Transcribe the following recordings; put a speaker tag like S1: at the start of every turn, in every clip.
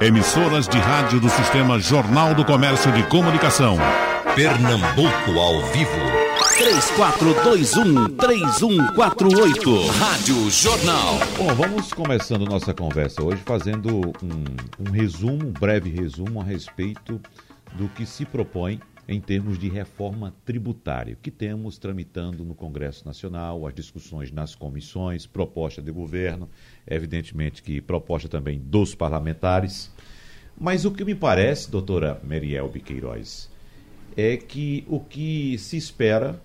S1: Emissoras de rádio do Sistema Jornal do Comércio de Comunicação.
S2: Pernambuco ao vivo.
S3: 3421-3148. Rádio Jornal.
S4: Bom, vamos começando nossa conversa hoje fazendo um, um resumo, um breve resumo a respeito do que se propõe em termos de reforma tributária, que temos tramitando no Congresso Nacional, as discussões nas comissões, proposta de governo, evidentemente que proposta também dos parlamentares. Mas o que me parece, doutora Meriel Biqueiroz, é que o que se espera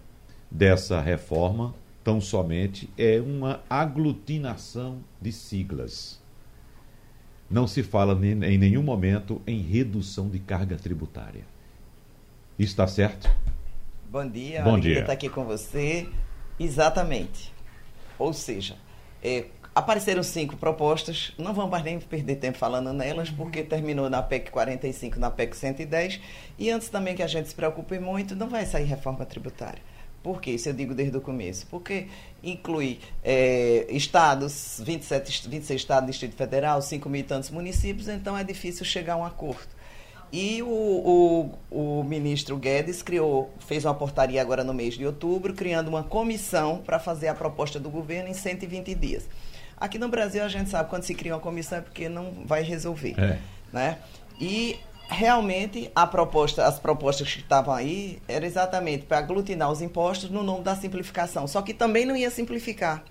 S4: dessa reforma, tão somente, é uma aglutinação de siglas. Não se fala em nenhum momento em redução de carga tributária. Isso está certo?
S5: Bom dia,
S4: Bom dia.
S5: estar aqui com você. Exatamente. Ou seja, é, apareceram cinco propostas, não vamos mais nem perder tempo falando nelas, porque terminou na PEC 45, na PEC 110, e antes também que a gente se preocupe muito, não vai sair reforma tributária. Por quê? Isso eu digo desde o começo. Porque inclui é, estados, 27, 26 estados do Distrito Federal, 5 mil e tantos municípios, então é difícil chegar a um acordo. E o, o, o, ministro Guedes criou, fez uma portaria agora no mês de outubro, criando uma comissão para fazer a proposta do governo em 120 dias. Aqui no Brasil a gente sabe quando se cria uma comissão é porque não vai resolver. É. Né? E realmente a proposta, as propostas que estavam aí eram exatamente para aglutinar os impostos no nome da simplificação. Só que também não ia simplificar.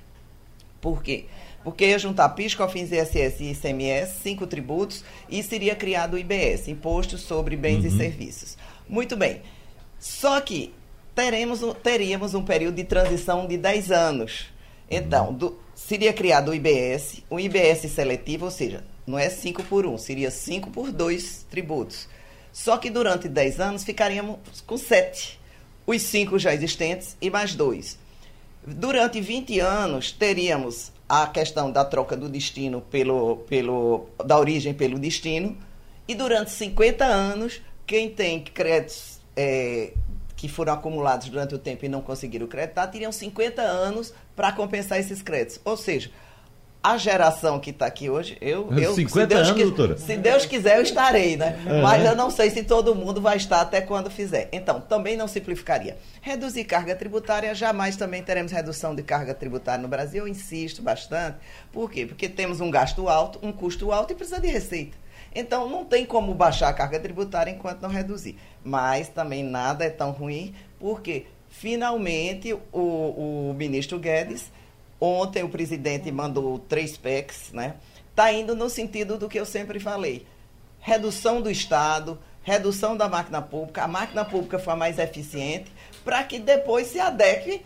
S5: Por quê? Porque ia juntar PIS, COFINS, ISS e ICMS, cinco tributos, e seria criado o IBS, Imposto sobre Bens uhum. e Serviços. Muito bem. Só que teremos, teríamos um período de transição de 10 anos. Então, do, seria criado o IBS, o IBS seletivo, ou seja, não é 5 por 1, um, seria 5 por 2 tributos. Só que durante 10 anos ficaríamos com 7. Os 5 já existentes e mais 2. Durante 20 anos teríamos a questão da troca do destino pelo, pelo da origem pelo destino e durante 50 anos quem tem créditos é, que foram acumulados durante o tempo e não conseguiram creditar teriam 50 anos para compensar esses créditos. Ou seja, a geração que está aqui hoje, eu, eu
S4: 50 se Deus
S5: anos,
S4: doutora.
S5: se Deus quiser, eu estarei, né? Mas eu não sei se todo mundo vai estar até quando fizer. Então, também não simplificaria. Reduzir carga tributária, jamais também teremos redução de carga tributária no Brasil, eu insisto bastante. Por quê? Porque temos um gasto alto, um custo alto e precisa de receita. Então, não tem como baixar a carga tributária enquanto não reduzir. Mas também nada é tão ruim, porque finalmente o, o ministro Guedes Ontem o presidente mandou três PECs, né? Está indo no sentido do que eu sempre falei. Redução do Estado, redução da máquina pública, a máquina pública for mais eficiente, para que depois se adeque,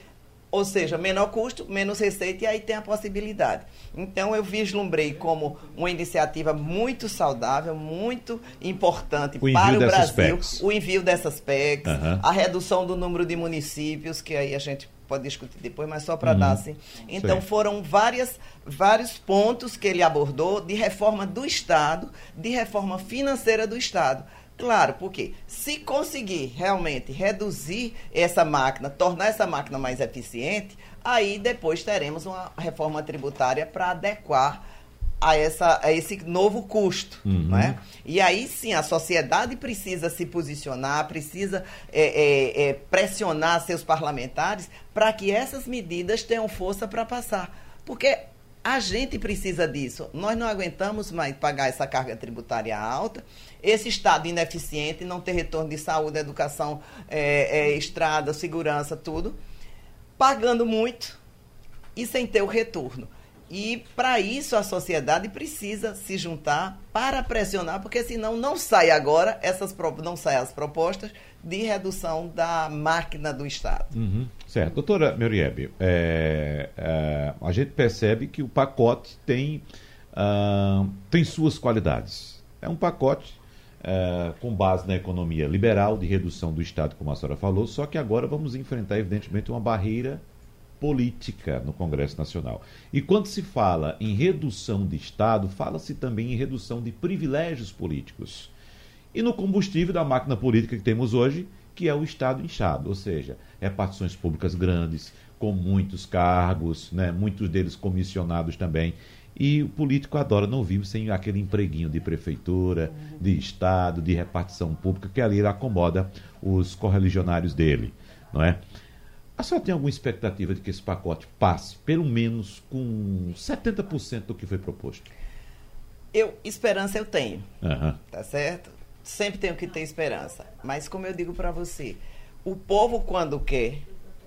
S5: ou seja, menor custo, menos receita, e aí tem a possibilidade. Então, eu vislumbrei como uma iniciativa muito saudável, muito importante
S4: o
S5: para o Brasil,
S4: PECs.
S5: o envio dessas PECs, uhum. a redução do número de municípios, que aí a gente pode discutir depois, mas só para uhum. dar assim. Então, Sim. foram várias, vários pontos que ele abordou de reforma do Estado, de reforma financeira do Estado. Claro, porque se conseguir realmente reduzir essa máquina, tornar essa máquina mais eficiente, aí depois teremos uma reforma tributária para adequar a, essa, a esse novo custo. Uhum. Né? E aí sim, a sociedade precisa se posicionar, precisa é, é, é, pressionar seus parlamentares para que essas medidas tenham força para passar. Porque a gente precisa disso. Nós não aguentamos mais pagar essa carga tributária alta, esse Estado ineficiente, não ter retorno de saúde, educação, é, é, estrada, segurança, tudo, pagando muito e sem ter o retorno. E para isso a sociedade precisa se juntar para pressionar, porque senão não sai agora essas não saem as propostas de redução da máquina do Estado.
S4: Uhum. Certo. Doutora Meriebe, é, é, a gente percebe que o pacote tem, uh, tem suas qualidades. É um pacote uh, com base na economia liberal, de redução do Estado, como a senhora falou, só que agora vamos enfrentar, evidentemente, uma barreira política no Congresso Nacional. E quando se fala em redução de Estado, fala-se também em redução de privilégios políticos. E no combustível da máquina política que temos hoje, que é o Estado inchado, ou seja, repartições públicas grandes, com muitos cargos, né, muitos deles comissionados também. E o político adora não vive sem aquele empreguinho de prefeitura, de Estado, de repartição pública, que ali ele acomoda os correligionários dele, não é? A senhora tem alguma expectativa de que esse pacote passe, pelo menos com 70% do que foi proposto?
S5: Eu, esperança eu tenho,
S4: Aham.
S5: tá certo? Sempre tenho que ter esperança. Mas como eu digo para você, o povo quando quer,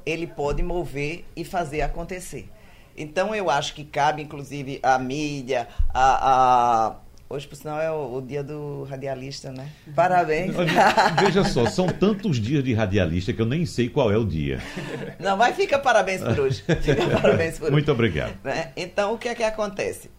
S5: ele pode mover e fazer acontecer. Então eu acho que cabe, inclusive, a mídia, a- Hoje, por sinal, é o, o dia do radialista, né? Parabéns.
S4: Veja só, são tantos dias de radialista que eu nem sei qual é o dia.
S5: Não, mas fica parabéns por hoje. Fica parabéns por hoje.
S4: Muito obrigado.
S5: né? Então, o que é que acontece?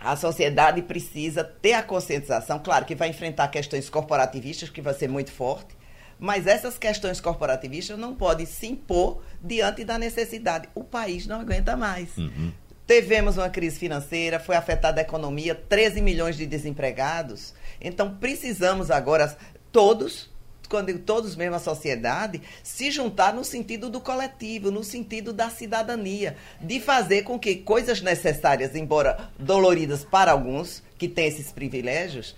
S5: A sociedade precisa ter a conscientização, claro que vai enfrentar questões corporativistas, que vai ser muito forte, mas essas questões corporativistas não podem se impor diante da necessidade. O país não aguenta mais.
S4: Uhum.
S5: Tivemos uma crise financeira, foi afetada a economia, 13 milhões de desempregados. Então, precisamos agora, todos, quando todos mesmo, a sociedade, se juntar no sentido do coletivo, no sentido da cidadania, de fazer com que coisas necessárias, embora doloridas para alguns que têm esses privilégios,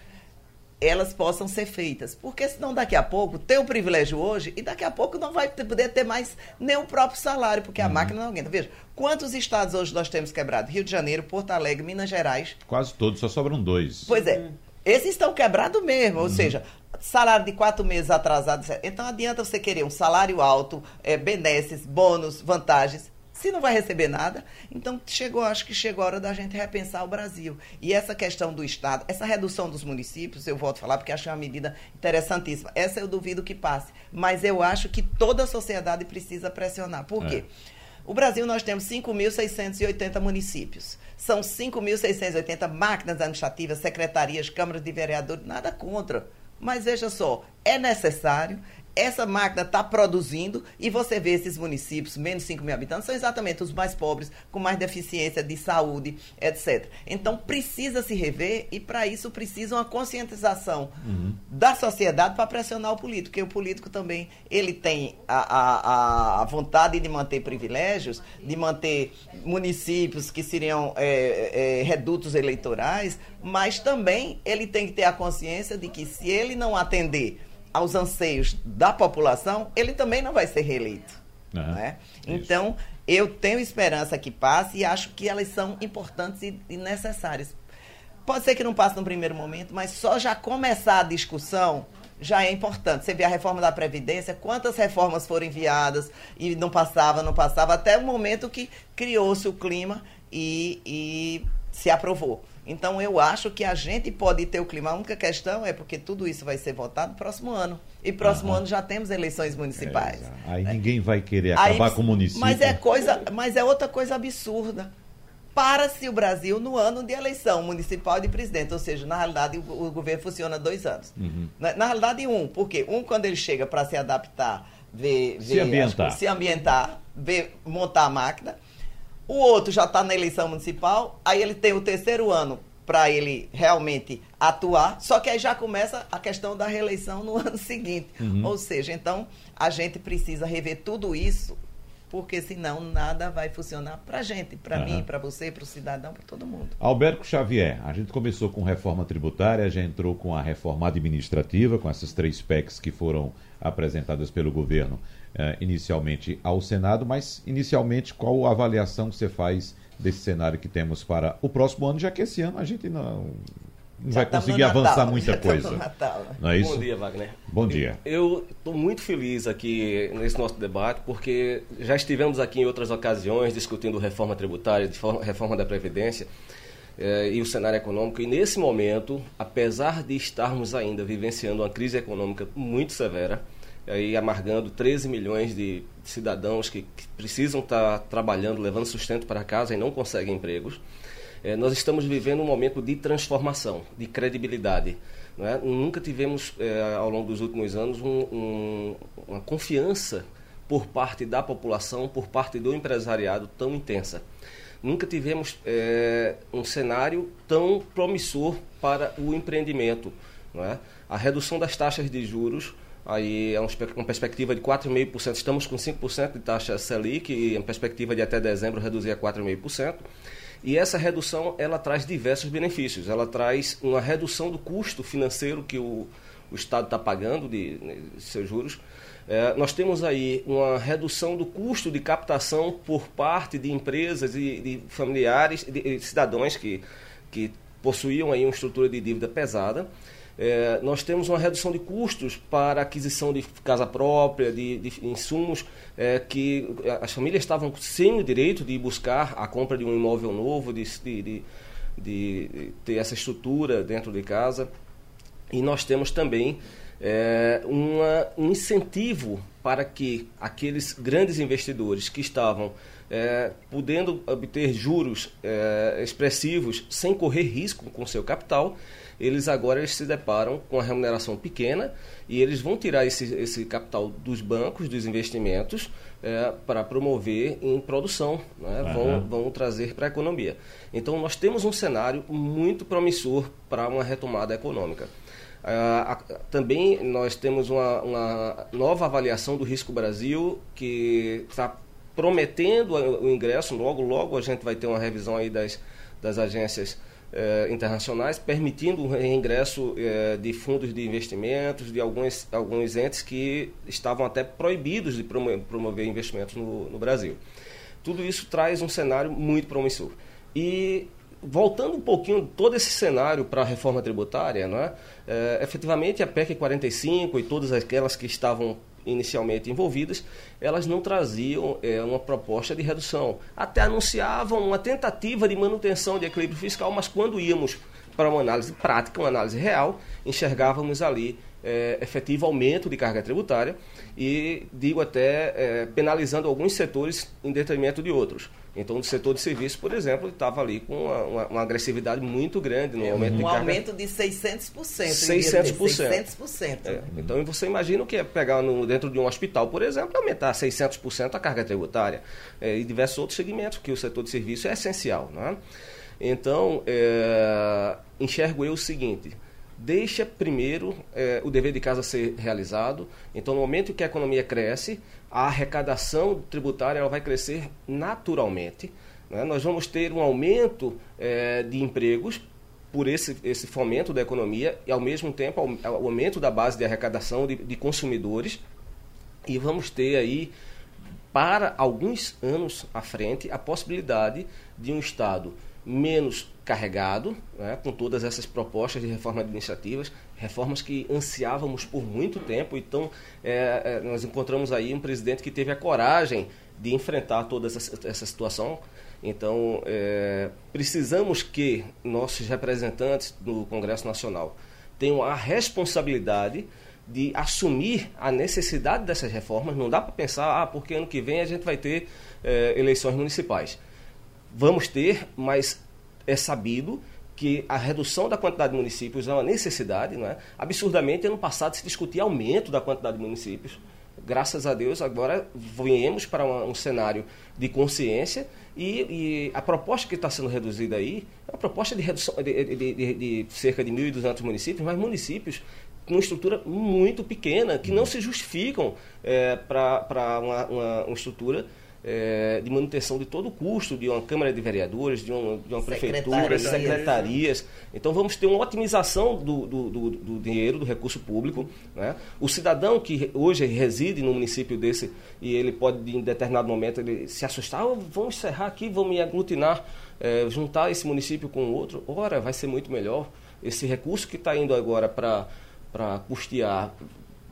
S5: elas possam ser feitas. Porque senão daqui a pouco tem o privilégio hoje e daqui a pouco não vai ter- poder ter mais nem o próprio salário, porque a máquina não aguenta. Veja, quantos estados hoje nós temos quebrado? Rio de Janeiro, Porto Alegre, Minas Gerais.
S4: Quase todos, só sobram dois.
S5: Pois é, esses estão quebrados mesmo, ou seja, salário de quatro meses atrasado. Então adianta você querer um salário alto, é, benesses, bônus, vantagens. Se não vai receber nada, então chegou, acho que chegou a hora da gente repensar o Brasil. E essa questão do Estado, essa redução dos municípios, eu volto a falar porque acho uma medida interessantíssima. Essa eu duvido que passe. Mas eu acho que toda a sociedade precisa pressionar. Por quê? O Brasil nós temos 5.680 municípios. São 5.680 máquinas administrativas, secretarias, câmaras de vereadores, nada contra. Mas veja só, é necessário, essa máquina está produzindo e você vê esses municípios, menos 5 mil habitantes, são exatamente os mais pobres, com mais deficiência de saúde, etc. Então precisa se rever e para isso precisa uma conscientização da sociedade para pressionar o político, porque o político também ele tem a, a, a vontade de manter privilégios, de manter municípios que seriam é, é, redutos eleitorais, mas também ele tem que ter a consciência de que se ele não atender aos anseios da população, ele também não vai ser reeleito.
S4: Aham,
S5: né? Então, eu tenho esperança que passe e acho que elas são importantes e, e necessárias. Pode ser que não passe no primeiro momento, mas só já começar a discussão já é importante. Você vê a reforma da Previdência, quantas reformas foram enviadas e não passava, não passava, até o momento que criou-se o clima e, e se aprovou. Então, eu acho que a gente pode ter o clima. A única questão é porque tudo isso vai ser votado no próximo ano. E próximo
S4: Aham.
S5: ano já temos eleições municipais.
S4: É. Aí ninguém vai querer
S5: Aí,
S4: acabar com o município.
S5: Mas é coisa, mas é outra coisa absurda. Para-se o Brasil no ano de eleição municipal e de presidente, ou seja, na realidade o, o governo funciona dois anos.
S4: Uhum.
S5: Na, na realidade um, porque um quando ele chega para se adaptar, ver,
S4: Se ambientar.
S5: se ambientar, ver, montar a máquina. O outro já está na eleição municipal, aí ele tem o terceiro ano para ele realmente atuar, só que aí já começa a questão da reeleição no ano seguinte.
S4: Uhum.
S5: Ou seja, então a gente precisa rever tudo isso, porque senão nada vai funcionar para a gente, para
S4: Aham.
S5: mim, para você, para o cidadão, para todo mundo.
S4: Alberto Xavier, a gente começou com reforma tributária, já entrou com a reforma administrativa, com essas três PECs que foram apresentadas pelo governo eh, inicialmente ao Senado, mas inicialmente qual a avaliação que você faz desse cenário que temos para o próximo ano, já que esse ano a gente não, não vai conseguir
S5: Natal,
S4: avançar
S5: já
S4: muita coisa.
S5: Natal?
S4: Não é isso?
S6: Bom dia, Wagner.
S4: Bom dia.
S6: Eu estou muito feliz aqui nesse nosso debate, porque já estivemos aqui em outras ocasiões discutindo reforma tributária, reforma da Previdência eh, e o cenário econômico. E nesse momento, apesar de estarmos ainda vivenciando uma crise econômica muito severa, aí amargando 13 milhões de cidadãos que, que precisam estar trabalhando, levando sustento para casa e não conseguem empregos, eh, nós estamos vivendo um momento de transformação, de credibilidade. é? Nunca tivemos, eh, ao longo dos últimos anos, um- um- uma confiança por parte da população, por parte do empresariado tão intensa. Nunca tivemos eh, um cenário tão promissor para o empreendimento. É? A redução das taxas de juros aí é uma perspectiva de 4,5%. Estamos com 5% de taxa Selic e em perspectiva de até dezembro reduzir a 4,5%. E essa redução ela traz diversos benefícios. Ela traz uma redução do custo financeiro que o, o Estado está pagando de, de, seus juros. É, nós temos aí uma redução do custo de captação por parte de empresas e de familiares, de, de cidadãos que, que possuíam aí uma estrutura de dívida pesada. É, nós temos uma redução de custos para aquisição de casa própria, de, de insumos é, que as famílias estavam sem o direito de buscar a compra de um imóvel novo, de, de, de ter essa estrutura dentro de casa. E nós temos também é, uma, um incentivo para que aqueles grandes investidores que estavam é, podendo obter juros é, expressivos sem correr risco com seu capital, eles agora eles se deparam com a remuneração pequena e eles vão tirar esse, esse capital dos bancos, dos investimentos, é, para promover em produção, né? uhum. vão, vão trazer para a economia. Então, nós temos um cenário muito promissor para uma retomada econômica. Uh, também nós temos uma, uma, nova avaliação do Risco Brasil que está prometendo o ingresso, logo, logo a gente vai ter uma revisão aí das, das agências eh, internacionais, permitindo o reingresso eh, de fundos de investimentos, de alguns, alguns entes que estavam até proibidos de promover investimentos no, no Brasil. Tudo isso traz um cenário muito promissor. E voltando um pouquinho todo esse cenário para a reforma tributária, não é? é? efetivamente a PEC 45 e todas aquelas que estavam inicialmente envolvidas, elas não traziam é, uma proposta de redução. Até anunciavam uma tentativa de manutenção de equilíbrio fiscal, mas quando íamos para uma análise prática, uma análise real, enxergávamos ali é, efetivo aumento de carga tributária e, digo até, é, penalizando alguns setores em detrimento de outros. Então, o setor de serviços, por exemplo, estava ali com uma, uma, uma, agressividade muito grande no
S5: é,
S6: aumento
S5: um
S6: de
S5: carga. Um aumento de 600%. 600%. 600%.
S6: É, então, você imagina o que é pegar no, dentro de um hospital, por exemplo, aumentar 600% a carga tributária. É, e diversos outros segmentos, que o setor de serviço é essencial. Né? Então, é, enxergo eu o seguinte deixa primeiro é, o dever de casa ser realizado. Então, no momento em que a economia cresce, a arrecadação tributária ela vai crescer naturalmente. Né? Nós vamos ter um aumento é, de empregos por esse, esse fomento da economia e, ao mesmo tempo, o aumento da base de arrecadação de, de consumidores. E vamos ter aí, para alguns anos à frente, a possibilidade de um Estado menos carregado, né, com todas essas propostas de reforma administrativas, reformas que ansiávamos por muito tempo. Então, é, é, nós encontramos aí um presidente que teve a coragem de enfrentar toda essa, essa situação. Então, é, precisamos que nossos representantes do Congresso Nacional tenham a responsabilidade de assumir a necessidade dessas reformas. Não dá para pensar, ah, porque ano que vem a gente vai ter é, eleições municipais. Vamos ter, mas é sabido que a redução da quantidade de municípios é uma necessidade. Não é? Absurdamente, ano passado se discutia aumento da quantidade de municípios. Graças a Deus, agora viemos para um, cenário de consciência e, e, a proposta que está sendo reduzida aí é uma proposta de redução de, de, de, de cerca de 1.200 municípios, mas municípios com estrutura muito pequena, que não se justificam é, para uma, uma, uma estrutura é, de manutenção de todo o custo de uma Câmara de Vereadores, de uma, de uma prefeitura, secretarias. Então vamos ter uma otimização do, do, do, do dinheiro, do recurso público. Né? O cidadão que hoje reside no município desse e ele pode, em determinado momento, ele se assustar, oh, vamos encerrar aqui, vamos me aglutinar, é, juntar esse município com o outro. Ora, vai ser muito melhor. Esse recurso que está indo agora para custear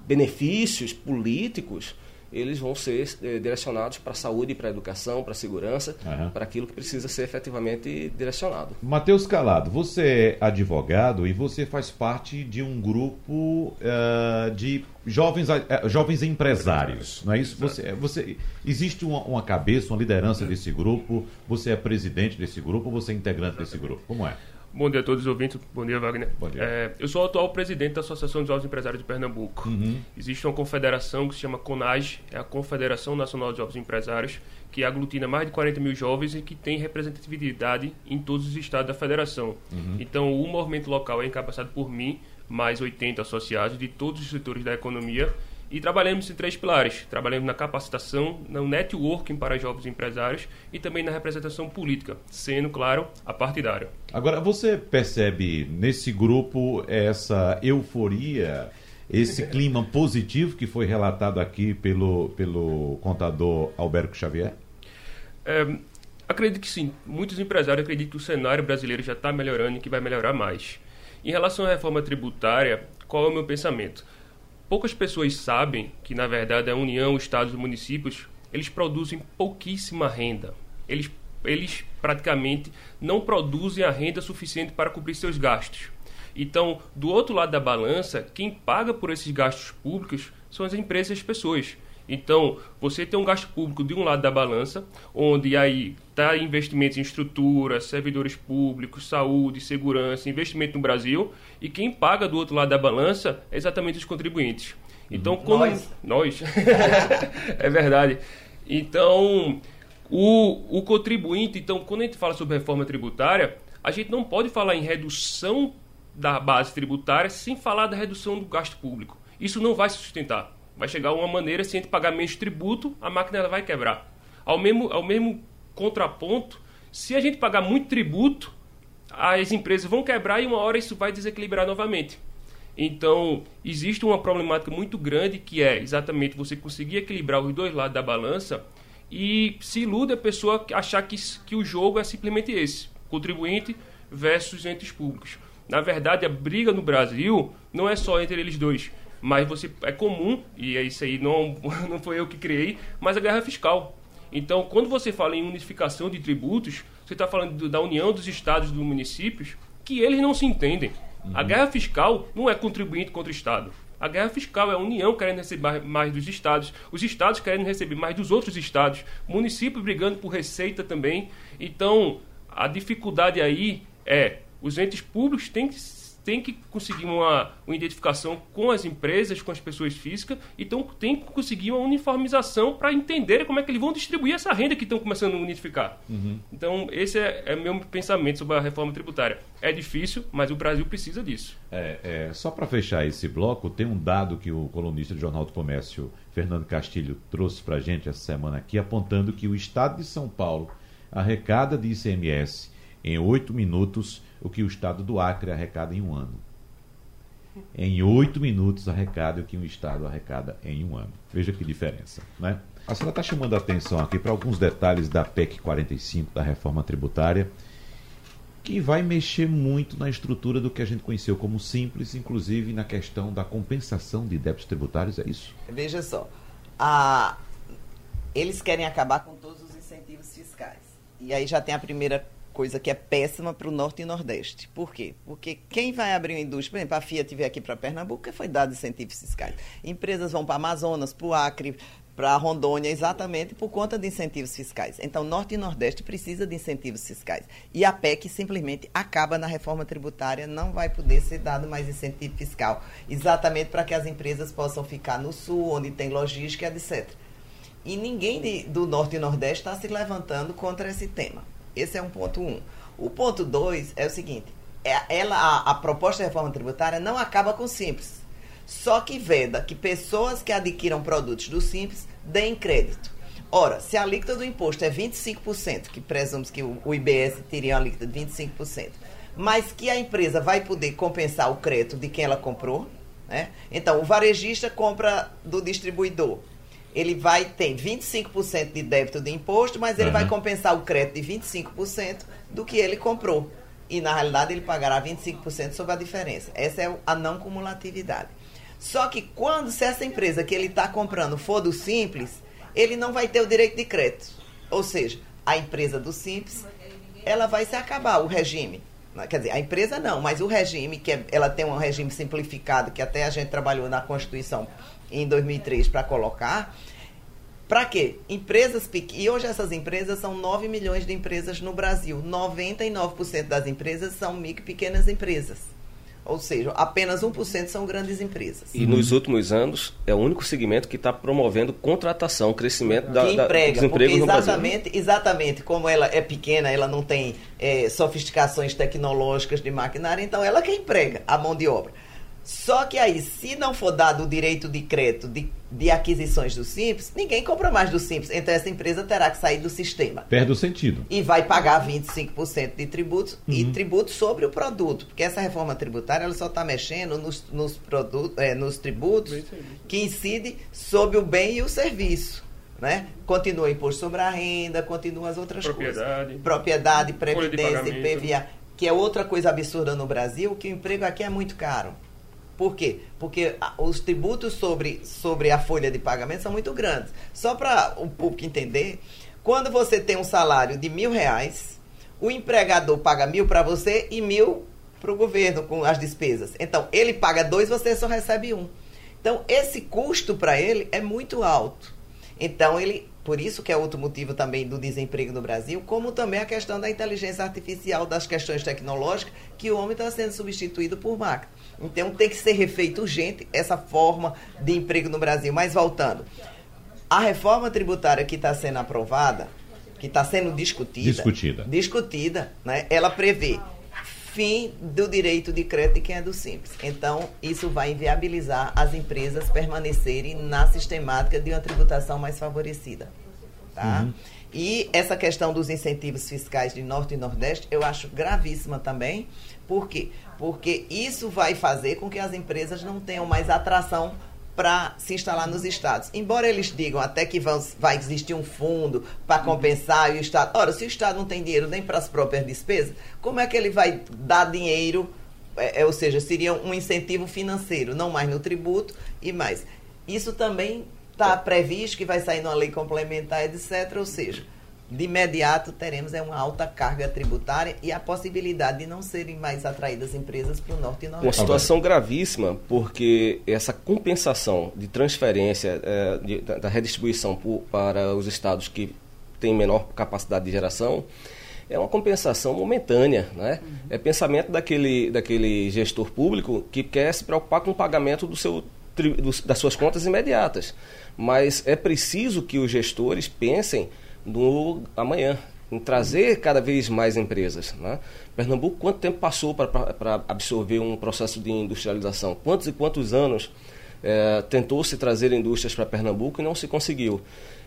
S6: benefícios políticos, eles vão ser eh, direcionados para a saúde, para a educação, para a segurança, uhum. para aquilo que precisa ser efetivamente direcionado.
S4: Matheus Calado, você é advogado e você faz parte de um grupo uh, de jovens, uh, jovens empresários, não é isso? Você, você, existe uma, uma cabeça, uma liderança desse grupo? Você é presidente desse grupo ou você é integrante desse grupo? Como é?
S7: Bom dia a todos os ouvintes. Bom dia, Wagner. Bom dia. É, eu sou o atual presidente da Associação dos Jovens Empresários de Pernambuco. Uhum. Existe uma confederação que se chama CONAGE, é a Confederação Nacional dos Jovens Empresários, que aglutina mais de 40 mil jovens e que tem representatividade em todos os estados da federação. Uhum. Então, o movimento local é encabeçado por mim, mais 80 associados de todos os setores da economia E trabalhamos em três pilares. Trabalhamos na capacitação, no networking para jovens empresários e também na representação política, sendo, claro, a partidária.
S4: Agora, você percebe nesse grupo essa euforia, esse clima positivo que foi relatado aqui pelo, pelo contador Alberto Xavier?
S7: É, acredito que sim. Muitos empresários acreditam que o cenário brasileiro já está melhorando e que vai melhorar mais. Em relação à reforma tributária, qual é o meu pensamento? Poucas pessoas sabem que, na verdade, a União, os estados e municípios, eles produzem pouquíssima renda. Eles, eles praticamente não produzem a renda suficiente para cobrir seus gastos. Então, do outro lado da balança, quem paga por esses gastos públicos são as empresas e as pessoas. Então, você tem um gasto público de um lado da balança, onde aí está investimentos em estrutura, servidores públicos, saúde, segurança, investimento no Brasil, e quem paga do outro lado da balança é exatamente os contribuintes. Então, uhum. quando nós, nós. é verdade. Então, o, o contribuinte, então, quando a gente fala sobre reforma tributária, a gente não pode falar em redução da base tributária sem falar da redução do gasto público. Isso não vai se sustentar. Vai chegar uma maneira, se a gente pagar menos tributo, a máquina vai quebrar. Ao mesmo, ao mesmo contraponto, se a gente pagar muito tributo, as empresas vão quebrar e uma hora isso vai desequilibrar novamente. Então, existe uma problemática muito grande que é exatamente você conseguir equilibrar os dois lados da balança e se ilude a pessoa achar que, que o jogo é simplesmente esse: contribuinte versus entes públicos. Na verdade, a briga no Brasil não é só entre eles dois mas você é comum, e é isso aí não, não foi eu que criei, mas a guerra fiscal. Então, quando você fala em unificação de tributos, você está falando do, da união dos estados e dos municípios, que eles não se entendem. Uhum. A guerra fiscal não é contribuinte contra o Estado. A guerra fiscal é a União querendo receber mais dos estados, os estados querendo receber mais dos outros estados, município brigando por receita também. Então, a dificuldade aí é os entes públicos têm que tem que conseguir uma, uma identificação com as empresas, com as pessoas físicas, então tem que conseguir uma uniformização para entender como é que eles vão distribuir essa renda que estão começando a unificar. Uhum. Então, esse é, é meu pensamento sobre a reforma tributária. É difícil, mas o Brasil precisa disso.
S4: É, é só para fechar esse bloco, tem um dado que o colunista do Jornal do Comércio, Fernando Castilho, trouxe para a gente essa semana aqui, apontando que o Estado de São Paulo arrecada de ICMS em oito minutos o que o estado do Acre arrecada em um ano. Em oito minutos arrecada o que um estado arrecada em um ano. Veja que diferença, né? A senhora está chamando a atenção aqui para alguns detalhes da PEC 45, da reforma tributária, que vai mexer muito na estrutura do que a gente conheceu como simples, inclusive na questão da compensação de débitos tributários, é isso?
S5: Veja só, a... eles querem acabar com todos os incentivos fiscais. E aí já tem a primeira coisa que é péssima para o Norte e Nordeste. Por quê? Porque quem vai abrir uma indústria, por exemplo, a Fiat veio aqui para Pernambuco, foi dado incentivos fiscais. Empresas vão para Amazonas, para o Acre, para Rondônia, exatamente por conta de incentivos fiscais. Então, Norte e Nordeste precisa de incentivos fiscais. E a PEC simplesmente acaba na reforma tributária, não vai poder ser dado mais incentivo fiscal, exatamente para que as empresas possam ficar no Sul, onde tem logística, etc. E ninguém de, do Norte e Nordeste está se levantando contra esse tema. Esse é um ponto um. O ponto dois é o seguinte: é, ela, a, a proposta de reforma tributária não acaba com o Simples. Só que veda que pessoas que adquiram produtos do Simples deem crédito. Ora, se a alíquota do imposto é 25%, que presumos que o, o IBS teria uma alíquota de 25%, mas que a empresa vai poder compensar o crédito de quem ela comprou, né? Então, o varejista compra do distribuidor ele vai ter 25% de débito de imposto, mas ele uhum. vai compensar o crédito de 25% do que ele comprou. E na realidade ele pagará 25% sobre a diferença. Essa é a não cumulatividade. Só que quando se essa empresa que ele está comprando for do Simples, ele não vai ter o direito de crédito. Ou seja, a empresa do Simples, ela vai se acabar o regime. Quer dizer, a empresa não, mas o regime, que é, ela tem um regime simplificado, que até a gente trabalhou na Constituição em 2003 para colocar. Para quê? Empresas pequenas. E hoje essas empresas são 9 milhões de empresas no Brasil. 99% das empresas são micro e pequenas empresas. Ou seja, apenas 1% são grandes empresas.
S6: E nos últimos anos, é o único segmento que está promovendo contratação, crescimento
S5: da, que emprega, da, porque exatamente, exatamente como ela é pequena, ela não tem é, sofisticações tecnológicas de maquinário, então ela que emprega a mão de obra. Só que aí, se não for dado o direito de crédito de, de aquisições do Simples, ninguém compra mais do Simples. Então essa empresa terá que sair do sistema.
S4: Perde o sentido.
S5: E vai pagar 25% de tributos uhum. e tributos sobre o produto. Porque essa reforma tributária ela só está mexendo nos, nos, produtos, é, nos tributos que incidem sobre o bem e o serviço. Né? Continua o imposto sobre a renda, continua as outras
S7: Propriedade.
S5: coisas. Propriedade, previdência, IPVA, que é outra coisa absurda no Brasil, que o emprego aqui é muito caro. Por quê? Porque os tributos sobre, sobre a folha de pagamento são muito grandes. Só para o público entender, quando você tem um salário de mil reais, o empregador paga mil para você e mil para o governo com as despesas. Então, ele paga dois, você só recebe um. Então, esse custo para ele é muito alto. Então, ele por isso que é outro motivo também do desemprego no Brasil, como também a questão da inteligência artificial, das questões tecnológicas, que o homem está sendo substituído por máquina. Então tem que ser refeito urgente essa forma de emprego no Brasil. Mas voltando, a reforma tributária que está sendo aprovada, que está sendo discutida,
S4: discutida,
S5: discutida, né? Ela prevê fim do direito de crédito de quem é do Simples. Então, isso vai inviabilizar as empresas permanecerem na sistemática de uma tributação mais favorecida. Tá? Uhum. E essa questão dos incentivos fiscais de Norte e Nordeste, eu acho gravíssima também. Por quê? Porque isso vai fazer com que as empresas não tenham mais atração para se instalar nos estados. Embora eles digam até que vão, vai existir um fundo para compensar e o estado. Ora, se o estado não tem dinheiro nem para as próprias despesas, como é que ele vai dar dinheiro? É, é, ou seja, seria um incentivo financeiro, não mais no tributo e mais. Isso também está previsto que vai sair numa lei complementar, etc. Ou seja, de imediato teremos é uma alta carga tributária e a possibilidade de não serem mais atraídas empresas para o norte e nordeste.
S6: Uma situação gravíssima, porque essa compensação de transferência é, de, da, redistribuição por, para os estados que têm menor capacidade de geração é uma compensação momentânea, né? Uhum. É pensamento daquele, daquele gestor público que quer se preocupar com o pagamento do seu, do, das suas contas imediatas. Mas é preciso que os gestores pensem no amanhã, em trazer cada vez mais empresas. Né? Pernambuco, quanto tempo passou para absorver um processo de industrialização? Quantos e quantos anos é, tentou-se trazer indústrias para Pernambuco e não se conseguiu?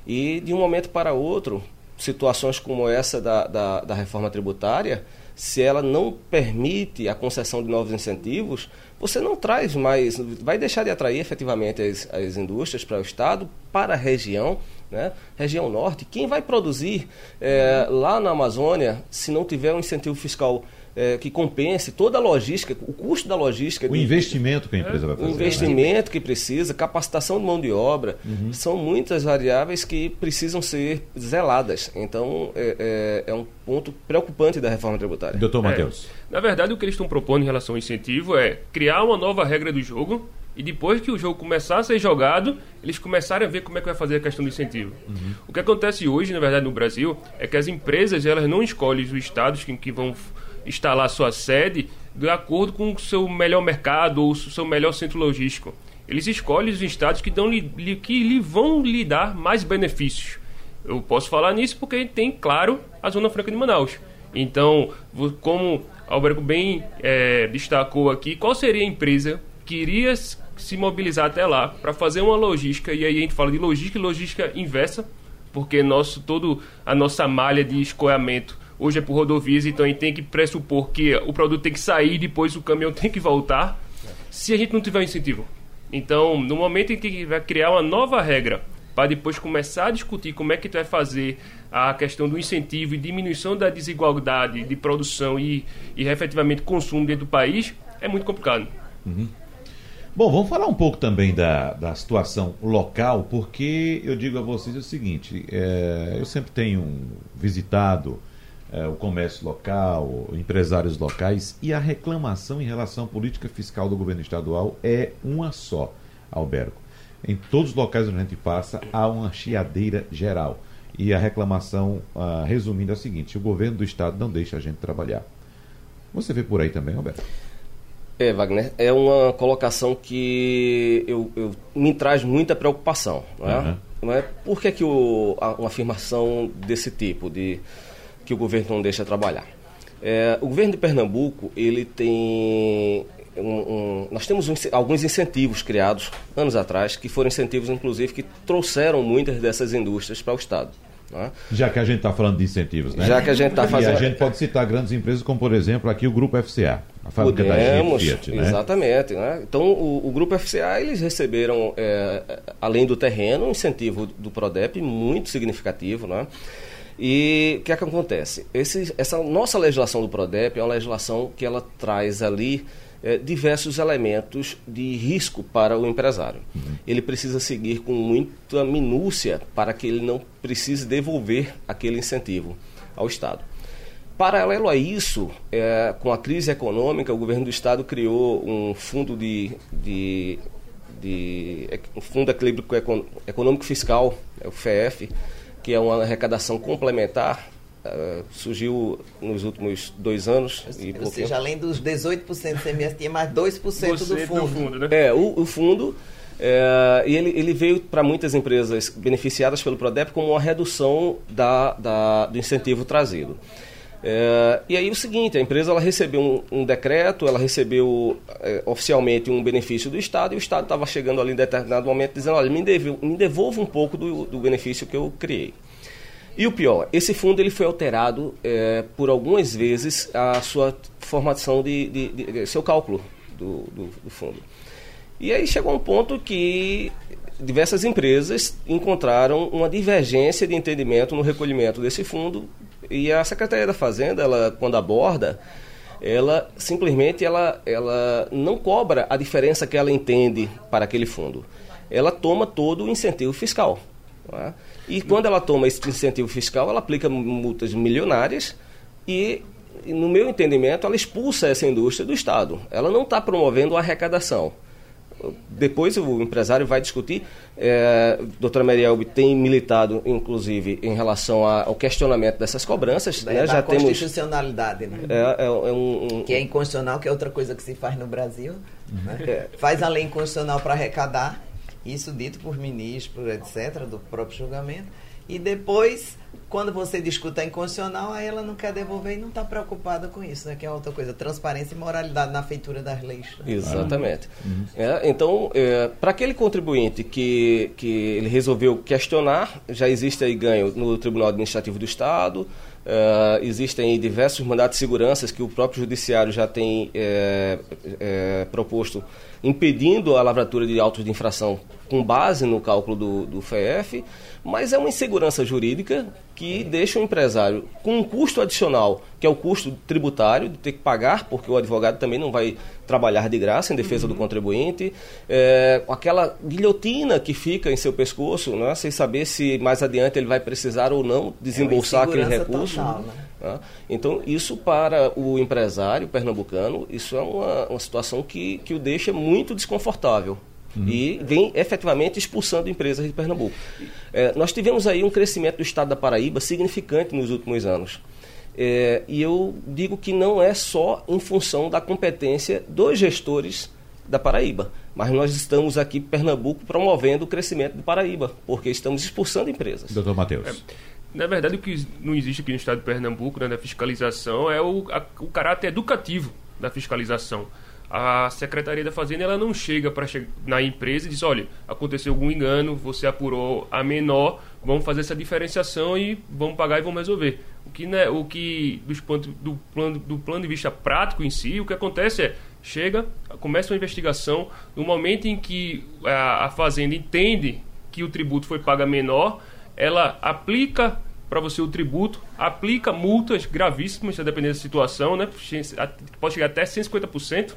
S6: E de um momento para outro, situações como essa da, da, da reforma tributária, se ela não permite a concessão de novos incentivos, você não traz mais, vai deixar de atrair efetivamente as, as indústrias para o Estado, para a região, né? região norte. Quem vai produzir é, lá na Amazônia se não tiver um incentivo fiscal é, que compense toda a logística, o custo da logística.
S4: O de, investimento que a empresa vai fazer.
S6: O né? investimento né? que precisa, capacitação de mão de obra, uhum. são muitas variáveis que precisam ser zeladas. Então, é, é, é um ponto preocupante da reforma tributária.
S4: Doutor Matheus.
S7: É, na verdade, o que eles estão propondo em relação ao incentivo é criar uma nova regra do jogo e depois que o jogo começar a ser jogado, eles começarem a ver como é que vai fazer a questão do incentivo. Uhum. O que acontece hoje, na verdade, no Brasil, é que as empresas elas não escolhem os estados que, que vão instalar sua sede de acordo com o seu melhor mercado ou o seu melhor centro logístico. Eles escolhem os estados que, dão, que lhe vão lhe dar mais benefícios. Eu posso falar nisso porque tem, claro, a Zona Franca de Manaus. Então, como Alberto bem é, destacou aqui, qual seria a empresa que iria se mobilizar até lá para fazer uma logística, e aí a gente fala de logística e logística inversa, porque nosso, todo a nossa malha de escoamento hoje é por rodovias, então a gente tem que pressupor que o produto tem que sair, depois o caminhão tem que voltar, se a gente não tiver um incentivo. Então, no momento em que vai criar uma nova regra, para depois começar a discutir como é que tu vai fazer a questão do incentivo e diminuição da desigualdade de produção e, e efetivamente consumo dentro do país, é muito complicado.
S4: Uhum. Bom, vamos falar um pouco também da, da situação local, porque eu digo a vocês o seguinte: é, eu sempre tenho visitado é, o comércio local, empresários locais, e a reclamação em relação à política fiscal do governo estadual é uma só, Alberto. Em todos os locais onde a gente passa, há uma chiadeira geral. E a reclamação, ah, resumindo, é a seguinte: o governo do estado não deixa a gente trabalhar. Você vê por aí também, Alberto?
S6: É, Wagner, é uma colocação que eu, eu me traz muita preocupação. Não é? Uhum. Não é? Por que, que o, uma afirmação desse tipo, de que o governo não deixa trabalhar? É, o governo de Pernambuco ele tem um, um, nós temos um, alguns incentivos criados anos atrás, que foram incentivos, inclusive, que trouxeram muitas dessas indústrias para o Estado.
S4: Né? Já que a gente está falando de incentivos, né?
S6: Já que a gente está fazendo.
S4: E a gente pode citar grandes empresas como, por exemplo, aqui o Grupo FCA,
S6: a fábrica Podemos, da Fiat, né? Exatamente. Né? Então, o, o, Grupo FCA, eles receberam, é, além do terreno, um incentivo do PRODEP muito significativo, né? E o que é que acontece? Esse, essa nossa legislação do PRODEP é uma legislação que ela traz ali é, diversos elementos de risco para o empresário. Uhum. Ele precisa seguir com muita minúcia para que ele não precise devolver aquele incentivo ao Estado. Paralelo a isso, é, com a crise econômica, o governo do Estado criou um fundo de, de, de um fundo de equilíbrio econômico fiscal, é o FEF, que é uma arrecadação complementar Uh, surgiu nos últimos dois anos.
S5: E Ou seja, além dos 18% do CMS, tinha mais 2% do fundo. Do fundo
S6: né? É, o, o fundo. É, e ele, ele veio para muitas empresas beneficiadas pelo PRODEP como uma redução da, da do incentivo trazido. É, e aí o seguinte, a empresa ela recebeu um, um decreto, ela recebeu é, oficialmente um benefício do Estado e o Estado estava chegando ali em determinado momento dizendo, olha, me, me devolva um pouco do, do benefício que eu criei. E o pior, esse fundo ele foi alterado é, por algumas vezes a sua formação de, de, de seu cálculo do, do, do, fundo. E aí chegou um ponto que diversas empresas encontraram uma divergência de entendimento no recolhimento desse fundo e a Secretaria da Fazenda, ela quando aborda, ela simplesmente ela, ela não cobra a diferença que ela entende para aquele fundo. Ela toma todo o incentivo fiscal. É? E quando ela toma esse incentivo fiscal, ela aplica multas milionárias e, no meu entendimento, ela expulsa essa indústria do Estado. Ela não está promovendo a arrecadação. Depois o empresário vai discutir. É, doutora Merielbe tem militado, inclusive, em relação ao questionamento dessas cobranças.
S5: Né? da Já constitucionalidade,
S6: temos, né? É, é, é um,
S5: um, que é inconstitucional, que é outra coisa que se faz no Brasil. Né? É. Faz a lei inconstitucional para arrecadar isso dito por ministro, etc., do próprio julgamento. E depois, quando você discuta a inconstitucional, aí ela não quer devolver e não está preocupada com isso, né? Que é outra coisa, transparência e moralidade na feitura das leis.
S6: Né? Exatamente. Uhum. É, então, é, para aquele contribuinte que, que ele resolveu questionar, já existe aí ganho no Tribunal Administrativo do Estado, Uh, existem diversos mandatos de segurança que o próprio judiciário já tem é, é, proposto impedindo a lavratura de autos de infração com base no cálculo do, do FEF, mas é uma insegurança jurídica que deixa o empresário com um custo adicional, que é o custo tributário, de ter que pagar, porque o advogado também não vai trabalhar de graça em defesa uhum. do contribuinte, é, aquela guilhotina que fica em seu pescoço, né, sem saber se mais adiante ele vai precisar ou não desembolsar é aquele recurso. Total, né? Tá? Então, isso para o empresário pernambucano, isso é uma, uma situação que, que o deixa muito desconfortável. Uhum. E vem efetivamente expulsando empresas de Pernambuco. É, nós tivemos aí um crescimento do estado da Paraíba significante nos últimos anos. É, e eu digo que não é só em função da competência dos gestores da Paraíba, mas nós estamos aqui, Pernambuco, promovendo o crescimento do Paraíba, porque estamos expulsando empresas.
S4: Doutor Matheus. É,
S7: na verdade, o que não existe aqui no estado de Pernambuco, né, da fiscalização, é o, a, o caráter educativo da fiscalização. A Secretaria da Fazenda ela não chega para na empresa e diz: olha, aconteceu algum engano, você apurou a menor, vamos fazer essa diferenciação e vamos pagar e vamos resolver. O que, né, o que dos ponto, do, plano, do plano de vista prático em si, o que acontece é chega, começa uma investigação, no momento em que a, a Fazenda entende que o tributo foi pago menor, ela aplica para você o tributo, aplica multas gravíssimas, dependendo da situação, né? pode chegar até 150%,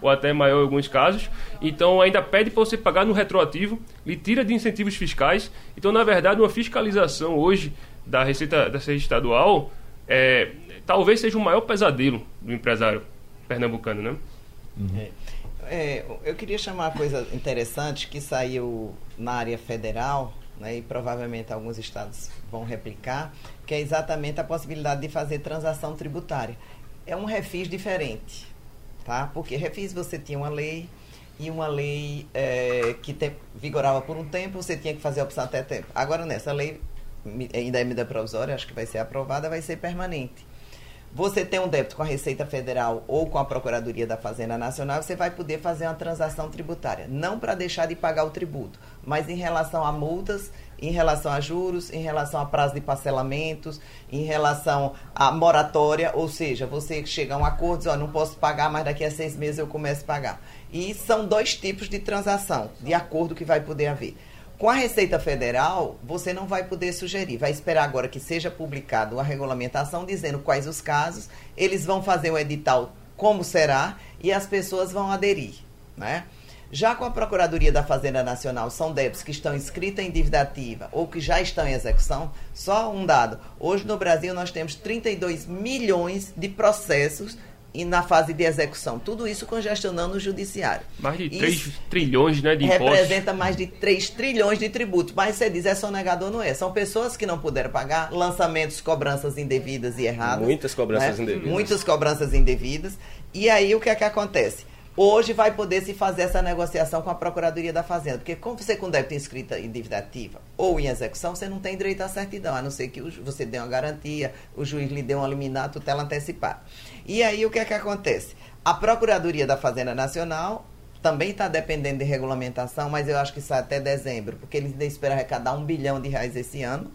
S7: ou até maior em alguns casos. Então ainda pede para você pagar no retroativo, lhe tira de incentivos fiscais. Então, na verdade, uma fiscalização hoje da Receita, da Receita Estadual é, talvez seja o maior pesadelo do empresário pernambucano, né?
S5: Uhum. É, é, eu queria chamar uma coisa interessante que saiu na área federal né, e provavelmente alguns estados vão replicar, que é exatamente a possibilidade de fazer transação tributária. É um refis diferente, tá? Porque refis você tinha uma lei e uma lei é, que te, vigorava por um tempo, você tinha que fazer a opção até tempo. Agora nessa lei ainda é medida provisória, acho que vai ser aprovada, vai ser permanente. você tem um débito com a Receita Federal ou com a Procuradoria da Fazenda Nacional, você vai poder fazer uma transação tributária. Não para deixar de pagar o tributo, mas em relação a multas, em relação a juros, em relação a prazo de parcelamentos, em relação a moratória, ou seja, você chega a um acordo, diz, ó, não posso pagar, mas daqui a seis meses eu começo a pagar. E são dois tipos de transação, de acordo que vai poder haver. Com a Receita Federal, você não vai poder sugerir. Vai esperar agora que seja publicado a regulamentação dizendo quais os casos. Eles vão fazer o edital como será e as pessoas vão aderir, né? Já com a Procuradoria da Fazenda Nacional, são débitos que estão inscritos em dívida ativa ou que já estão em execução. Só um dado. Hoje no Brasil nós temos 32 milhões de processos e na fase de execução. Tudo isso congestionando o judiciário.
S7: Mais de 3 isso trilhões né, de
S5: impostos. Representa mais de 3 trilhões de tributos. Mas você diz, é sonegador, não é. São pessoas que não puderam pagar, lançamentos, cobranças indevidas e erradas.
S6: Muitas cobranças né? indevidas.
S5: Muitas cobranças indevidas. E aí o que é que acontece? Hoje vai poder se fazer essa negociação com a Procuradoria da Fazenda, porque como você com débito inscrita em dívida ativa ou em execução, você não tem direito à certidão, a não ser que você dê uma garantia, o juiz lhe dê um liminar, tutela antecipada. E aí o que é que acontece? A Procuradoria da Fazenda Nacional também está dependendo de regulamentação, mas eu acho que sai até dezembro, porque eles esperam arrecadar um bilhão de reais esse ano.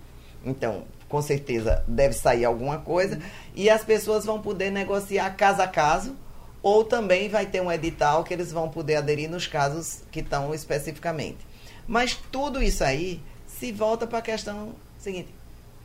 S5: Então, com certeza deve sair alguma coisa. E as pessoas vão poder negociar caso a caso ou também vai ter um edital que eles vão poder aderir nos casos que estão especificamente. Mas tudo isso aí se volta para a questão seguinte: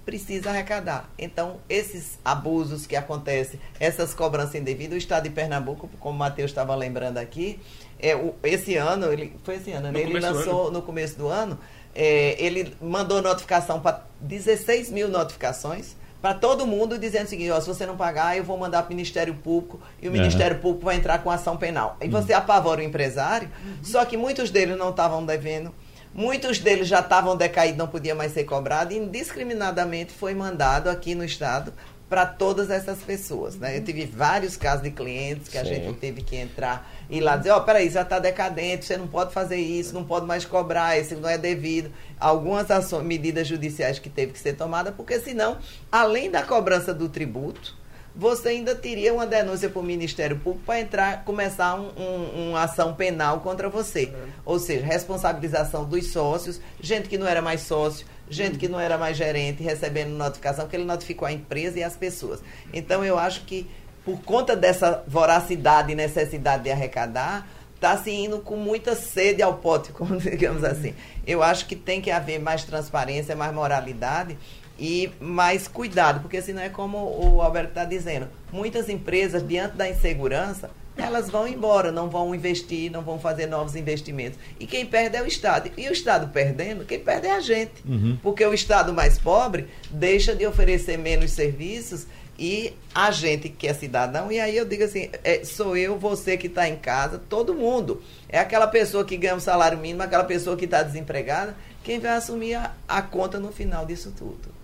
S5: precisa arrecadar. Então, esses abusos que acontecem, essas cobranças indevidas, o Estado de Pernambuco, como o Matheus estava lembrando aqui, é, o, esse ano, ele, foi esse ano, né? ele lançou no começo do ano, é, ele mandou notificação para 16 mil notificações para todo mundo dizendo o seguinte, ó, se você não pagar, eu vou mandar para o Ministério Público e o uhum. Ministério Público vai entrar com ação penal. E você uhum. apavora o empresário, uhum. só que muitos deles não estavam devendo, muitos deles já estavam decaídos, não podia mais ser cobrado, e indiscriminadamente foi mandado aqui no Estado para todas essas pessoas. Né? Eu tive vários casos de clientes que Sim. a gente teve que entrar e lá dizer, ó, oh, peraí, já está decadente, você não pode fazer isso, não pode mais cobrar, isso não é devido. Algumas ações, medidas judiciais que teve que ser tomada, porque senão, além da cobrança do tributo, você ainda teria uma denúncia para o Ministério Público para entrar, começar um, um, uma ação penal contra você. É. Ou seja, responsabilização dos sócios, gente que não era mais sócio, gente que não era mais gerente, recebendo notificação, que ele notificou a empresa e as pessoas. Então, eu acho que, por conta dessa voracidade e necessidade de arrecadar, está se indo com muita sede ao pote, como digamos assim. Eu acho que tem que haver mais transparência, mais moralidade e mais cuidado, porque senão é como o Alberto está dizendo, muitas empresas, diante da insegurança, elas vão embora, não vão investir, não vão fazer novos investimentos. E quem perde é o Estado. E o Estado perdendo, quem perde é a gente. Uhum. Porque o Estado mais pobre deixa de oferecer menos serviços e a gente que é cidadão, e aí eu digo assim, é, sou eu, você que está em casa, todo mundo. É aquela pessoa que ganha um salário mínimo, aquela pessoa que está desempregada, quem vai assumir a, a conta no final disso tudo.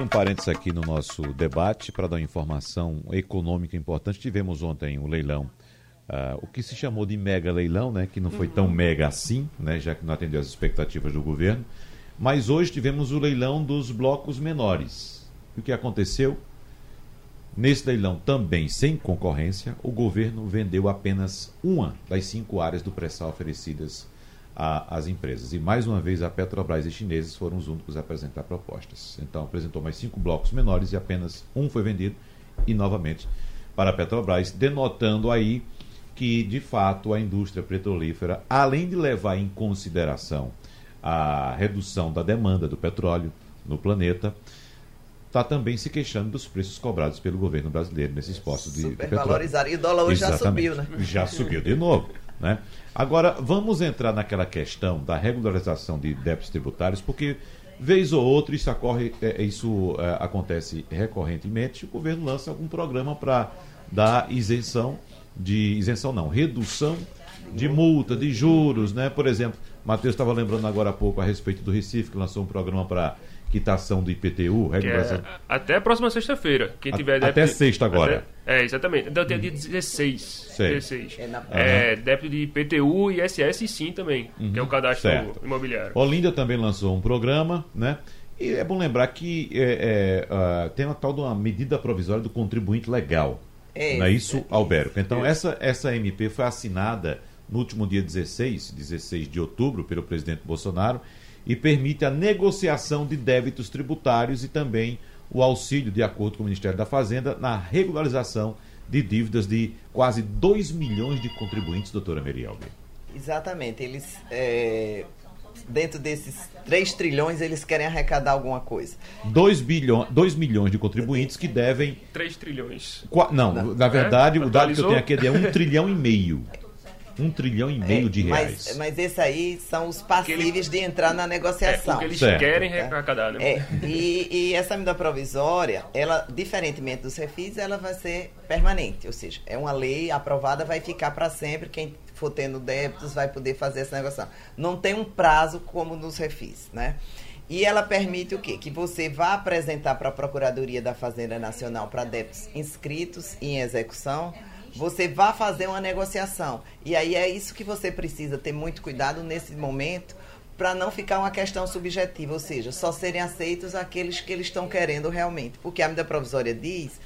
S4: Um parênteses aqui no nosso debate para dar uma informação econômica importante. Tivemos ontem o um leilão, uh, o que se chamou de mega leilão, né, que não foi tão uhum. mega assim, né, já que não atendeu às expectativas do governo. Mas hoje tivemos o leilão dos blocos menores. O que aconteceu? Nesse leilão, também sem concorrência, o governo vendeu apenas uma das cinco áreas do pré-sal oferecidas às empresas. E mais uma vez, a Petrobras e chineses foram os únicos a apresentar propostas. Então, apresentou mais cinco blocos menores e apenas um foi vendido, e novamente para a Petrobras, denotando aí que, de fato, a indústria petrolífera, além de levar em consideração a redução da demanda do petróleo no planeta, está também se queixando dos preços cobrados pelo governo brasileiro nesses postos de, de petróleo.
S5: E o dólar hoje Exatamente. já subiu, né?
S4: Já subiu de novo. Né? Agora, vamos entrar naquela questão da regularização de débitos tributários, porque vez ou outra isso, ocorre, é, isso é, acontece recorrentemente, o governo lança algum programa para dar isenção de isenção não, redução de multa, de juros, né? Por exemplo, Matheus estava lembrando agora há pouco a respeito do Recife, que lançou um programa para quitação do IPTU,
S7: é, até a próxima sexta-feira. Quem tiver
S4: débito, Até sexta agora.
S7: Até, é, exatamente. Então tem dia 16. 16. É, na... é débito de IPTU e ISS sim também, uhum. que é o cadastro certo. imobiliário.
S4: Olinda também lançou um programa, né? E é bom lembrar que é, é, uh, tem uma tal de uma medida provisória do contribuinte legal. É, não é isso, é, Alberto? Então, essa, essa MP foi assinada no último dia 16, 16 de outubro, pelo presidente Bolsonaro, e permite a negociação de débitos tributários e também o auxílio, de acordo com o Ministério da Fazenda, na regularização de dívidas de quase 2 milhões de contribuintes, doutora Merielbe.
S5: Exatamente. Eles, é, dentro desses 3 trilhões, eles querem arrecadar alguma coisa.
S4: 2, bilhões, 2 milhões de contribuintes que devem.
S7: 3 trilhões.
S4: Qua, não, não, na verdade, é? o dado que eu tenho aqui é de 1 trilhão e meio. Um trilhão e meio é, de reais.
S5: Mas, mas esse aí são os passíveis de entrar na negociação. É,
S7: porque eles certo. querem arrecadar, né?
S5: É, e, e essa medida provisória, ela, diferentemente dos refis, ela vai ser permanente. Ou seja, é uma lei aprovada, vai ficar para sempre. Quem for tendo débitos vai poder fazer essa negociação. Não tem um prazo como nos refis, né? E ela permite o quê? Que você vá apresentar para a Procuradoria da Fazenda Nacional para débitos inscritos e em execução você vá fazer uma negociação. E aí é isso que você precisa ter muito cuidado nesse momento para não ficar uma questão subjetiva, ou seja, só serem aceitos aqueles que eles estão querendo realmente. Porque a medida provisória diz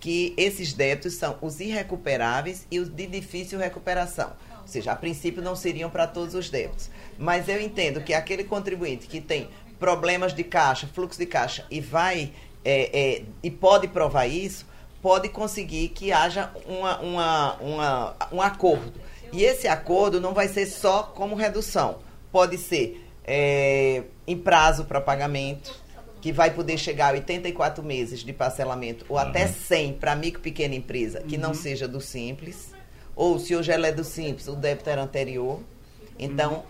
S5: que esses débitos são os irrecuperáveis e os de difícil recuperação. Ou seja, a princípio não seriam para todos os débitos. Mas eu entendo que aquele contribuinte que tem problemas de caixa, fluxo de caixa e vai é, é, e pode provar isso, pode conseguir que haja uma, uma, uma, um acordo. E esse acordo não vai ser só como redução. Pode ser é, em prazo para pagamento, que vai poder chegar a 84 meses de parcelamento, ou uhum. até 100 para micro e pequena empresa, que uhum. não seja do Simples. Ou se hoje ela é do Simples, o débito era anterior. Então, uhum.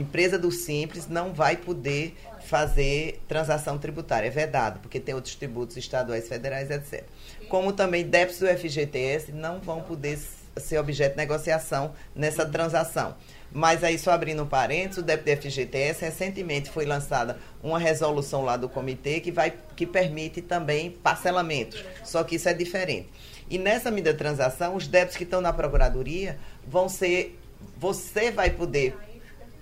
S5: Empresa do Simples não vai poder fazer transação tributária. É vedado, porque tem outros tributos estaduais, federais, etc. Como também débitos do FGTS não vão poder ser objeto de negociação nessa transação. Mas aí, só abrindo um parênteses, o débito do FGTS, recentemente foi lançada uma resolução lá do comitê que, vai, que permite também parcelamentos. Só que isso é diferente. E nessa medida de transação, os débitos que estão na Procuradoria vão ser. Você vai poder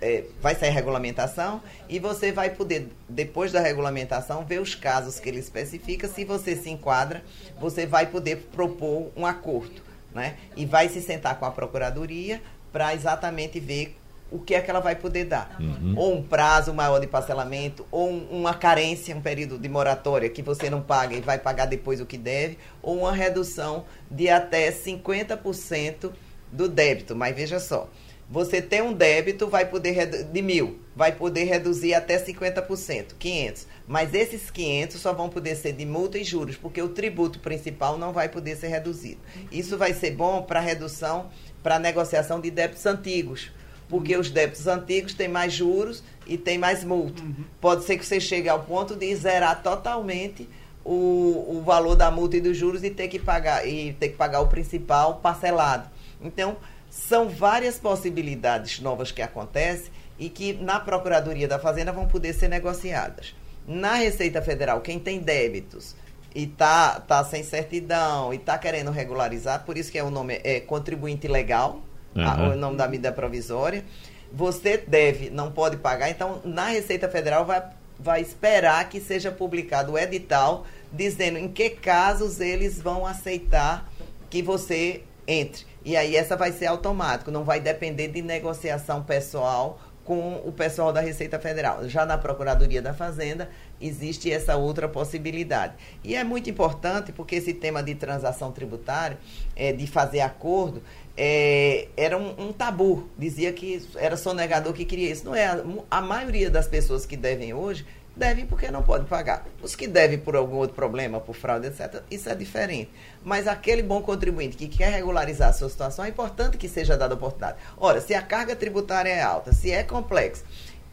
S5: é, vai sair regulamentação e você vai poder, depois da regulamentação, ver os casos que ele especifica. Se você se enquadra, você vai poder propor um acordo. Né? E vai se sentar com a Procuradoria para exatamente ver o que é que ela vai poder dar. Uhum. Ou um prazo maior de parcelamento, ou um, uma carência, um período de moratória que você não paga e vai pagar depois o que deve, ou uma redução de até 50% do débito. Mas veja só, você tem um débito, vai poder de mil, vai poder reduzir até 50%, 500. Mas esses 500 só vão poder ser de multa e juros, porque o tributo principal não vai poder ser reduzido. Isso vai ser bom para redução, para negociação de débitos antigos, porque os débitos antigos têm mais juros e tem mais multa. Uhum. Pode ser que você chegue ao ponto de zerar totalmente o, o valor da multa e dos juros e ter que pagar e ter que pagar o principal parcelado. Então, são várias possibilidades novas que acontecem e que na Procuradoria da Fazenda vão poder ser negociadas. Na Receita Federal, quem tem débitos e tá, tá sem certidão e tá querendo regularizar, por isso que é o nome é contribuinte legal, uhum. a, o nome da medida provisória. Você deve, não pode pagar, então na Receita Federal vai, vai esperar que seja publicado o edital dizendo em que casos eles vão aceitar que você entre. E aí essa vai ser automático, não vai depender de negociação pessoal com o pessoal da Receita Federal. Já na Procuradoria da Fazenda existe essa outra possibilidade. E é muito importante porque esse tema de transação tributária, é, de fazer acordo, é, era um, um, tabu. Dizia que era sonegador que queria isso. Não é. A, a maioria das pessoas que devem hoje devem porque não podem pagar. Os que devem por algum outro problema, por fraude, etc., isso é diferente. Mas aquele bom contribuinte que quer regularizar a sua situação, é importante que seja dada oportunidade. Ora, se a carga tributária é alta, se é complexo,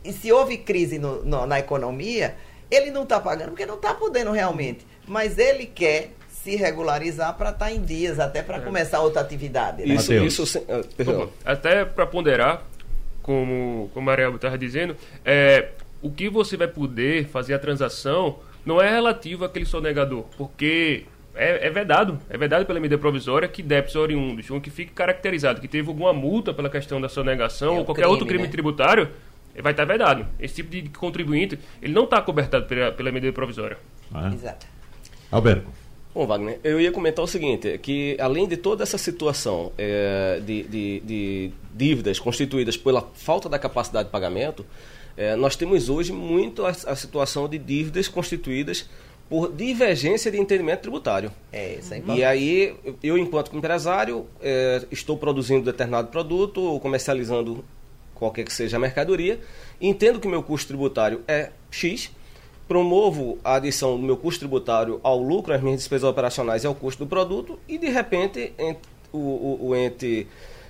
S5: e se houve crise no, no, na economia, ele não está pagando porque não está podendo realmente. Mas ele quer se regularizar para estar tá em dias, até para é. começar outra atividade.
S7: Né? Isso, isso, uh, até para ponderar, como, como a Ariel estava dizendo, é, o que você vai poder fazer a transação não é relativo àquele sonegador, porque é, é vedado, é vedado pela medida provisória que débitos oriundos, ou que fique caracterizado que teve alguma multa pela questão da sonegação é ou qualquer crime, outro crime né? tributário, vai estar vedado. Esse tipo de contribuinte, ele não está cobertado pela, pela medida provisória.
S4: Ah, é?
S5: Exato.
S4: Alberto.
S6: Bom, Wagner, eu ia comentar o seguinte, que além de toda essa situação é, de, de, de, dívidas constituídas pela falta da capacidade de pagamento, é, nós temos hoje muito a, a, situação de dívidas constituídas por divergência de entendimento tributário.
S5: É, isso é
S6: E aí, eu, enquanto empresário, é, estou produzindo determinado produto ou comercializando qualquer que seja a mercadoria, entendo que meu custo tributário é X, promovo a adição do meu custo tributário ao lucro, às minhas despesas operacionais e ao custo do produto, e de repente o, o, o ente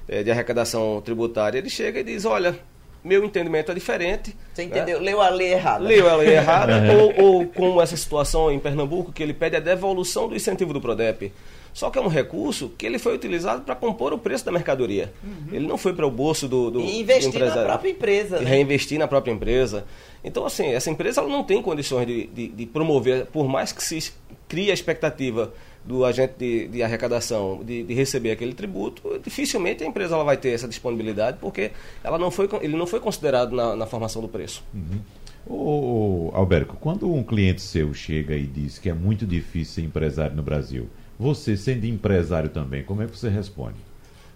S6: é, de arrecadação tributária ele chega e diz: olha, meu entendimento é diferente.
S5: Você né? entendeu? Né? Leu a lei errada.
S6: Leu a lei errada, ou, ou como essa situação em Pernambuco, que ele pede a devolução do incentivo do PRODEP. Só que é um recurso que ele foi utilizado para compor o preço da mercadoria. Uhum. Ele não foi para o bolso do, do,
S5: e investir do empresário. na própria empresa.
S6: Né? Reinvestir na própria empresa. Então, assim, essa empresa ela não tem condições de, de, de promover, por mais que se crie a expectativa do agente de, de arrecadação de, de, receber aquele tributo, dificilmente a empresa ela vai ter essa disponibilidade, porque ela não foi, ele não foi considerado na, na formação do preço.
S4: Uhum. Ô, Alberto, quando um cliente seu chega e diz que é muito difícil ser empresário no Brasil, você, sendo empresário também, como é que você responde?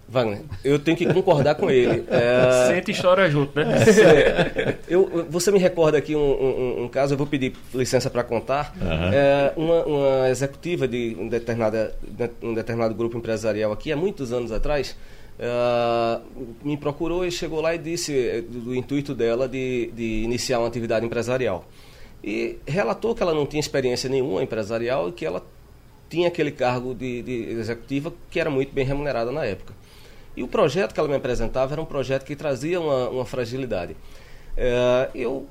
S6: Wagner, eu tenho que concordar com ele.
S7: É... Sente e chora junto, né?
S6: É, eu, você me recorda aqui um, um, um, caso, eu vou pedir licença para contar. Uhum. É, uma, uma, executiva de um, determinada, um determinado grupo empresarial aqui, há muitos anos atrás, uh, me procurou e chegou lá e disse é, do, do intuito dela de, de iniciar uma atividade empresarial. E relatou que ela não tinha experiência nenhuma empresarial e que ela tinha aquele cargo de, de executiva que era muito bem remunerada na época. E o projeto que ela me apresentava era um projeto que trazia uma, uma fragilidade. É, eu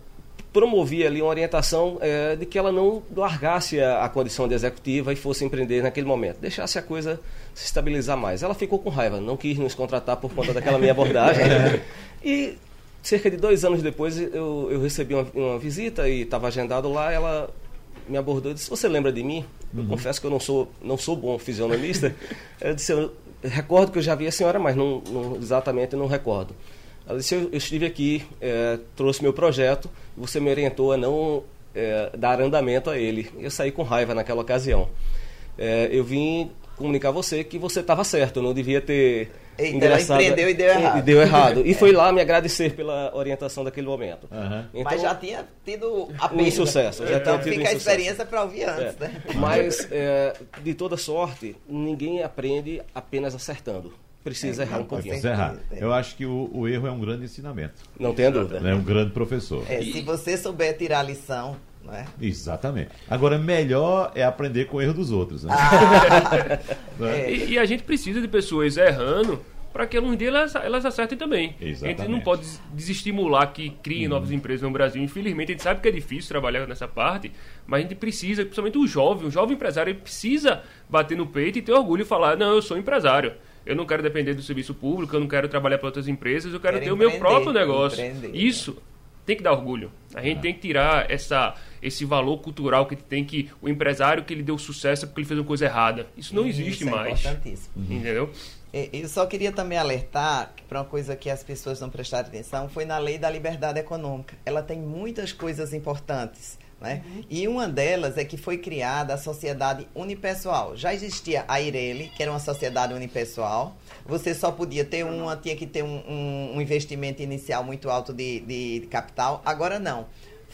S6: promovi ali uma orientação é, de que ela não largasse a, a, condição de executiva e fosse empreender naquele momento, deixasse a coisa se estabilizar mais. Ela ficou com raiva, não quis nos contratar por conta daquela minha abordagem. e cerca de dois anos depois eu, eu recebi uma, uma visita e estava agendado lá, ela me abordou e disse, você lembra de mim? Eu uhum. confesso que eu não sou, não sou bom fisionomista. eu disse, eu recordo que eu já vi a senhora, mas não, não exatamente não recordo. Ela disse, eu, estive aqui, é, trouxe meu projeto, você me orientou a não é, dar andamento a ele. Eu saí com raiva naquela ocasião. É, eu vim comunicar a você que você estava certo, eu não devia ter
S5: Eita, ela empreendeu e deu errado.
S6: E deu errado. E foi lá me agradecer pela orientação daquele momento.
S5: Uhum. Então, Mas já tinha tido
S6: a um insucesso. Já
S5: então fica a experiência para ouvir antes,
S6: é.
S5: né?
S6: Mas, é, de toda sorte, ninguém aprende apenas acertando. Precisa é, errar um pouquinho. Precisa
S4: errar. Eu acho que o, o, erro é um grande ensinamento.
S6: Não tenha dúvida.
S4: É um grande professor.
S5: É, se você souber tirar a lição, é?
S4: Exatamente. Agora, melhor é aprender com o erro dos outros. Né? Ah,
S7: é. e, e, a gente precisa de pessoas errando para que um dia elas, elas acertem também.
S4: Exatamente.
S7: A gente não pode desestimular que criem uhum. novas empresas no Brasil. Infelizmente, a gente sabe que é difícil trabalhar nessa parte, mas a gente precisa, principalmente o jovem, o jovem empresário, ele precisa bater no peito e ter orgulho e falar: não, eu sou empresário. Eu não quero depender do serviço público, eu não quero trabalhar para outras empresas, eu quero, quero ter o meu próprio negócio. Isso tem que dar orgulho. A gente ah. tem que tirar essa, esse valor cultural que tem que o empresário que ele deu sucesso é porque ele fez uma coisa errada. Isso não Isso existe é mais. Importantíssimo. Entendeu?
S5: Eu só queria também alertar para uma coisa que as pessoas não prestaram atenção, foi na lei da liberdade econômica. Ela tem muitas coisas importantes. Né? Uhum. E uma delas é que foi criada a sociedade unipessoal. Já existia a Irele, que era uma sociedade unipessoal. Você só podia ter uma, tinha que ter um, um, um investimento inicial muito alto de, de, de capital. Agora não.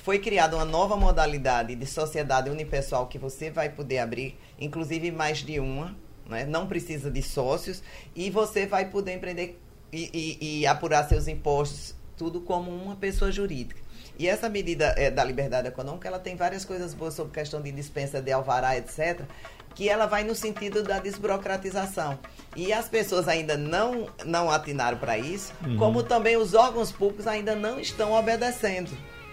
S5: Foi criada uma nova modalidade de sociedade unipessoal que você vai poder abrir, inclusive mais de uma, né? não precisa de sócios, e você vai poder empreender e, e, e apurar seus impostos, tudo como uma pessoa jurídica. E essa medida é, da liberdade econômica, ela tem várias coisas boas sobre questão de dispensa de alvará, etc., que ela vai no sentido da desburocratização. E as pessoas ainda não, não atinaram para isso, uhum. como também os órgãos públicos ainda não estão obedecendo.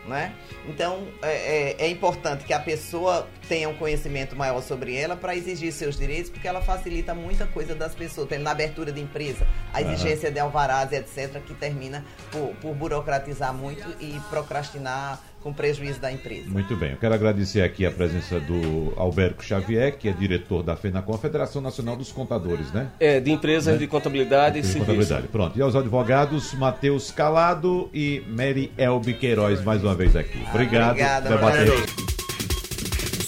S5: Né? Então é, é, é, importante que a pessoa tenha um conhecimento maior sobre ela para exigir seus direitos, porque ela facilita muita coisa das pessoas, tem na abertura de empresa, a exigência uhum. de alvarás, etc., que termina por, por burocratizar muito e procrastinar com prejuízo da empresa.
S4: Muito bem, eu quero agradecer aqui a presença do Alberto Xavier, que é diretor da FENACOM, a Federação Nacional dos Contadores, né?
S6: É, de empresas né? de contabilidade e serviço. Contabilidade.
S4: Pronto, e aos advogados, Matheus Calado e Mary Elbe Queiroz, mais uma vez aqui. Obrigado. Obrigada,